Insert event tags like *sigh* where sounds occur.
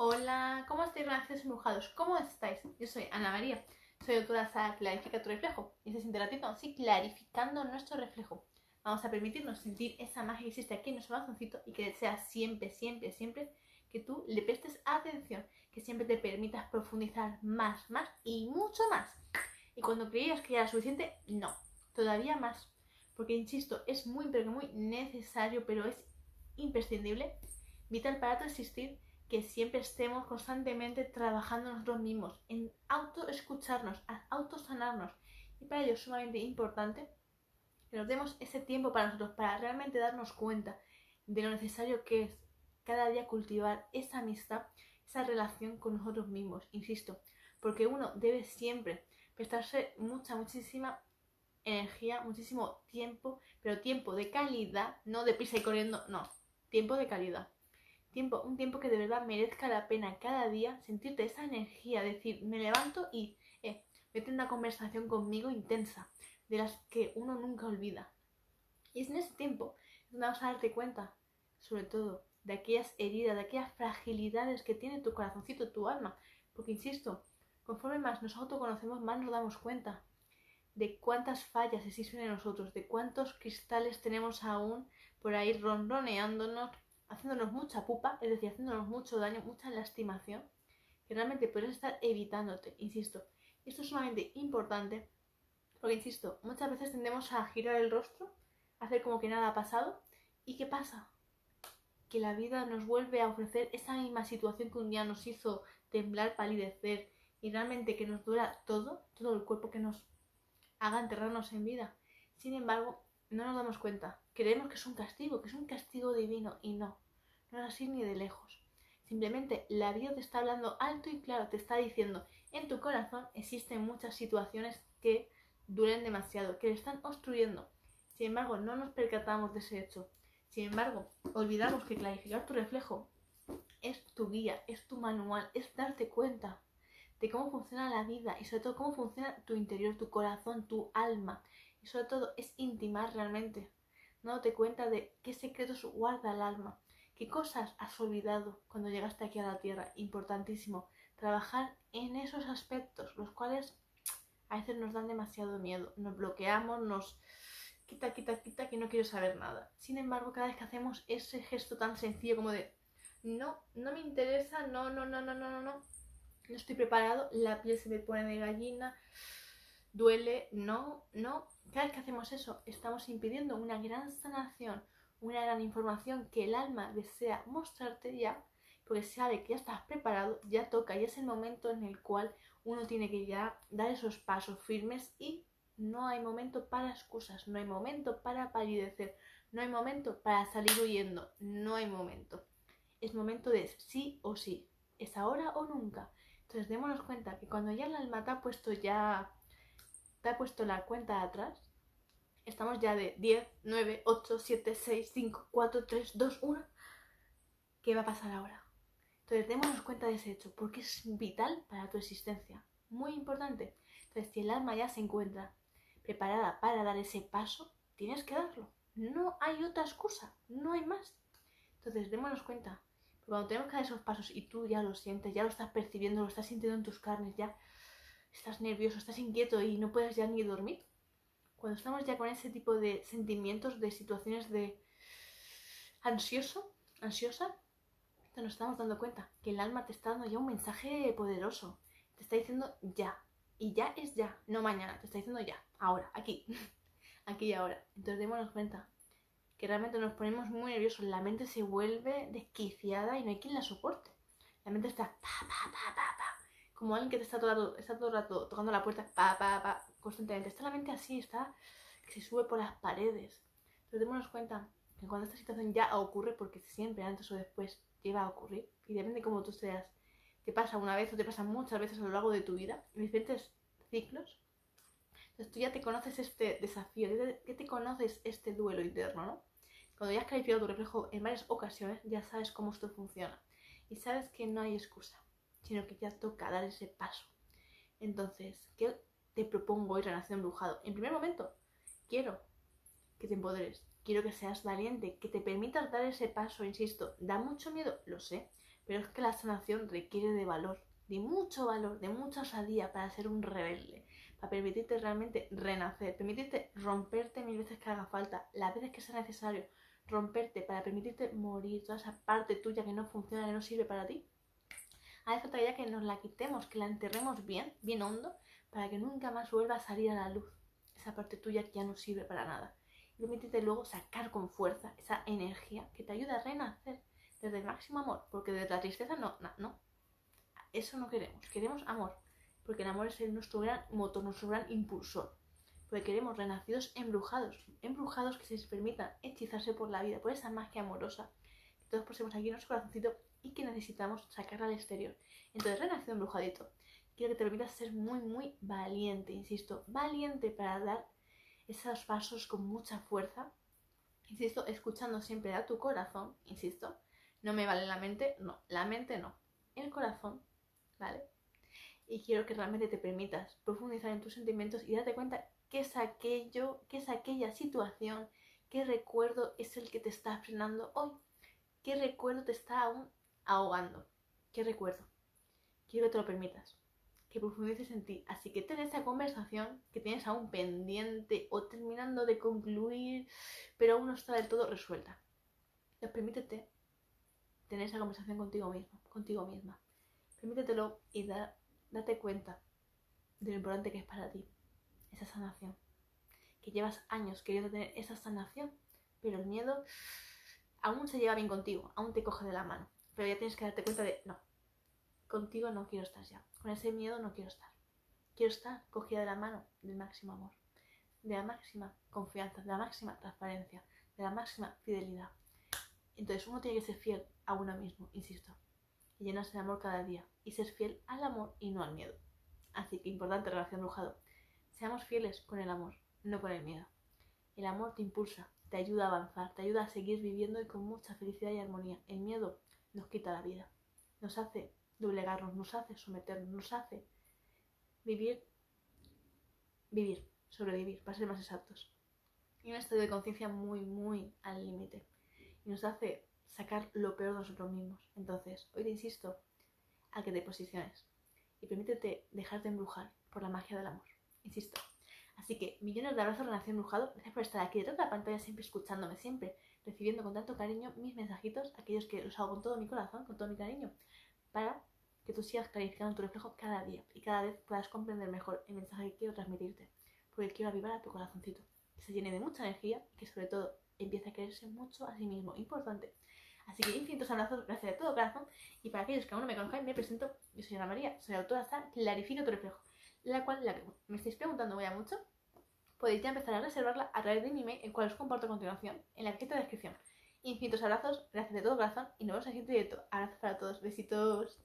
Hola, ¿cómo estáis, relaciones embrujados? ¿Cómo estáis? Yo soy Ana María, soy de Sara Clarifica tu reflejo. ¿Y se siente ratito? Sí, clarificando nuestro reflejo. Vamos a permitirnos sentir esa magia que existe aquí en nuestro corazoncito y que sea siempre, siempre, siempre que tú le prestes atención, que siempre te permitas profundizar más, más y mucho más. Y cuando creías que era suficiente, no, todavía más. Porque, insisto, es muy, pero muy necesario, pero es imprescindible, vital para tu existir que siempre estemos constantemente trabajando nosotros mismos, en autoescucharnos, autosanarnos. Y para ello es sumamente importante que nos demos ese tiempo para nosotros, para realmente darnos cuenta de lo necesario que es cada día cultivar esa amistad, esa relación con nosotros mismos, insisto, porque uno debe siempre prestarse mucha, muchísima energía, muchísimo tiempo, pero tiempo de calidad, no de prisa y corriendo, no, tiempo de calidad tiempo, un tiempo que de verdad merezca la pena cada día sentirte esa energía, decir, me levanto y eh, una conversación conmigo intensa, de las que uno nunca olvida. Y es en ese tiempo donde vas a darte cuenta, sobre todo, de aquellas heridas, de aquellas fragilidades que tiene tu corazoncito, tu alma. Porque, insisto, conforme más nos autoconocemos, más nos damos cuenta de cuántas fallas existen en nosotros, de cuántos cristales tenemos aún por ahí ronroneándonos, haciéndonos mucha pupa, es decir, haciéndonos mucho daño, mucha lastimación, que realmente puedes estar evitándote, insisto. Esto es sumamente importante, porque, insisto, muchas veces tendemos a girar el rostro, a hacer como que nada ha pasado, ¿y qué pasa? Que la vida nos vuelve a ofrecer esa misma situación que un día nos hizo temblar, palidecer, y realmente que nos duela todo, todo el cuerpo que nos haga enterrarnos en vida. Sin embargo, no nos damos cuenta. Creemos que es un castigo, que es un castigo divino y no. No es así ni de lejos. Simplemente la vida te está hablando alto y claro, te está diciendo, en tu corazón existen muchas situaciones que duelen demasiado, que le están obstruyendo. Sin embargo, no nos percatamos de ese hecho. Sin embargo, olvidamos que clarificar tu reflejo es tu guía, es tu manual, es darte cuenta de cómo funciona la vida y sobre todo cómo funciona tu interior, tu corazón, tu alma, y sobre todo es intimar realmente, no te cuenta de qué secretos guarda el alma, qué cosas has olvidado cuando llegaste aquí a la tierra. Importantísimo, trabajar en esos aspectos, los cuales a veces nos dan demasiado miedo, nos bloqueamos, nos quita, quita, quita, que no quiero saber nada. Sin embargo, cada vez que hacemos ese gesto tan sencillo como de no, no me interesa, no, no, no, no, no, no, no, no estoy preparado, la piel se me pone de gallina, duele, no, no. Cada vez que hacemos eso, estamos impidiendo una gran sanación, una gran información que el alma desea mostrarte ya, porque sabe que ya estás preparado, ya toca, ya es el momento en el cual uno tiene que ya dar esos pasos firmes y no hay momento para excusas, no hay momento para palidecer, no hay momento para salir huyendo, no hay momento. Es momento de sí o sí, es ahora o nunca. Entonces démonos cuenta que cuando ya el alma te ha puesto ya te ha puesto la cuenta atrás, estamos ya de 10, 9, 8, 7, 6, 5, 4, 3, 2, 1. ¿Qué va a pasar ahora? Entonces, démonos cuenta de ese hecho, porque es vital para tu existencia. Muy importante. Entonces, si el alma ya se encuentra preparada para dar ese paso, tienes que darlo. No hay otra excusa, no hay más. Entonces, démonos cuenta. cuando tenemos que dar esos pasos y tú ya lo sientes, ya lo estás percibiendo, lo estás sintiendo en tus carnes, ya estás nervioso, estás inquieto y no puedes ya ni dormir. Cuando estamos ya con ese tipo de sentimientos, de situaciones de ansioso, ansiosa, nos estamos dando cuenta que el alma te está dando ya un mensaje poderoso. Te está diciendo ya. Y ya es ya, no mañana. Te está diciendo ya, ahora, aquí. *laughs* aquí y ahora. Entonces démonos cuenta que realmente nos ponemos muy nerviosos. La mente se vuelve desquiciada y no hay quien la soporte. La mente está pa, pa, pa, pa, pa como alguien que te está todo, está todo el rato tocando la puerta, pa, pa, pa, constantemente. Está la mente así, está que se sube por las paredes. Pero démonos cuenta que cuando esta situación ya ocurre, porque siempre antes o después lleva a ocurrir, y depende de cómo tú seas, te pasa una vez o te pasa muchas veces a lo largo de tu vida, en diferentes ciclos, entonces tú ya te conoces este desafío, ya te conoces este duelo interno, ¿no? Cuando ya has calificado tu reflejo en varias ocasiones, ya sabes cómo esto funciona. Y sabes que no hay excusa sino que ya toca dar ese paso. Entonces, ¿qué te propongo hoy, Relación Embrujado? En primer momento, quiero que te empoderes, quiero que seas valiente, que te permitas dar ese paso, insisto, da mucho miedo, lo sé, Pero es que la sanación requiere de valor, de mucho valor, de mucha osadía para ser un rebelde, para permitirte realmente renacer, permitirte romperte mil veces que haga falta, las veces que sea necesario, romperte para permitirte morir, toda esa parte tuya que no funciona, que no sirve para ti. Hace falta ya que nos la quitemos, que la enterremos bien, bien hondo, para que nunca más vuelva a salir a la luz esa parte tuya que ya no sirve para nada. Y permítete luego sacar con fuerza esa energía que te ayuda a renacer desde el máximo amor, porque desde la tristeza no, no, no. Eso no queremos, queremos amor, porque el amor es nuestro gran motor, nuestro gran impulsor. Porque queremos renacidos embrujados, embrujados que se les permitan hechizarse por la vida, por esa magia amorosa todos poseemos aquí nuestro corazoncito y que necesitamos sacar al exterior. Entonces, renacido embrujadito, quiero que te permitas ser muy, muy valiente, insisto, valiente para dar esos pasos con mucha fuerza, insisto, escuchando siempre a tu corazón, insisto, no me vale la mente, no, la mente no, el corazón, ¿vale? Y quiero que realmente te permitas profundizar en tus sentimientos y darte cuenta qué es aquello, qué es aquella situación, qué recuerdo es el que te está frenando hoy, qué recuerdo te está aún ahogando, qué recuerdo. Quiero que te lo permitas que profundices en ti. Así que ten esa conversación que tienes aún pendiente o terminando de concluir, pero aún no está del todo resuelta. Entonces permítete tener esa conversación contigo mismo, contigo misma. Permítetelo y date cuenta de lo importante que es para ti esa sanación. Que llevas años queriendo tener esa sanación, pero el miedo aún se lleva bien contigo, aún te coge de la mano. Pero ya tienes que darte cuenta de, no, contigo no quiero estar ya. Con ese miedo no quiero estar. Quiero estar cogida de la mano del máximo amor, de la máxima confianza, de la máxima transparencia, de la máxima fidelidad. Entonces uno tiene que ser fiel a uno mismo, insisto, y llenarse de amor cada día y ser fiel al amor y no al miedo. Así que importante relación brujado. Seamos fieles con el amor, no con el miedo. El amor te impulsa, te ayuda a avanzar, te ayuda a seguir viviendo y con mucha felicidad y armonía. El miedo nos quita la vida, nos hace doblegarnos, nos hace someternos, nos hace vivir, vivir, sobrevivir, para ser más exactos. Y un estado de conciencia muy, muy al límite. Y nos hace sacar lo peor de nosotros mismos. Entonces, hoy te insisto a que te posiciones y permítete dejarte embrujar por la magia del amor. Insisto. Así que millones de abrazos Renación Embrujado. Gracias por estar aquí detrás de la pantalla, siempre escuchándome, siempre recibiendo con tanto cariño mis mensajitos, aquellos que los hago con todo mi corazón, con todo mi cariño, para que tú sigas clarificando tu reflejo cada día y cada vez puedas comprender mejor el mensaje que quiero transmitirte, porque quiero avivar a tu corazoncito, que se llene de mucha energía y que sobre todo empiece a quererse mucho a sí mismo, importante. Así que infinitos abrazos, gracias de todo corazón. Y para aquellos que aún no me conozcan, me presento. Yo soy Ana María, soy autora de Clarifico tu reflejo, la cual, la que me estáis preguntando ya mucho, podéis ya empezar a reservarla a través de mi email, el cual os comparto a continuación en la cajita de descripción. Infinitos abrazos, gracias de todo corazón y nos vemos en el siguiente directo. Abrazos para todos, besitos.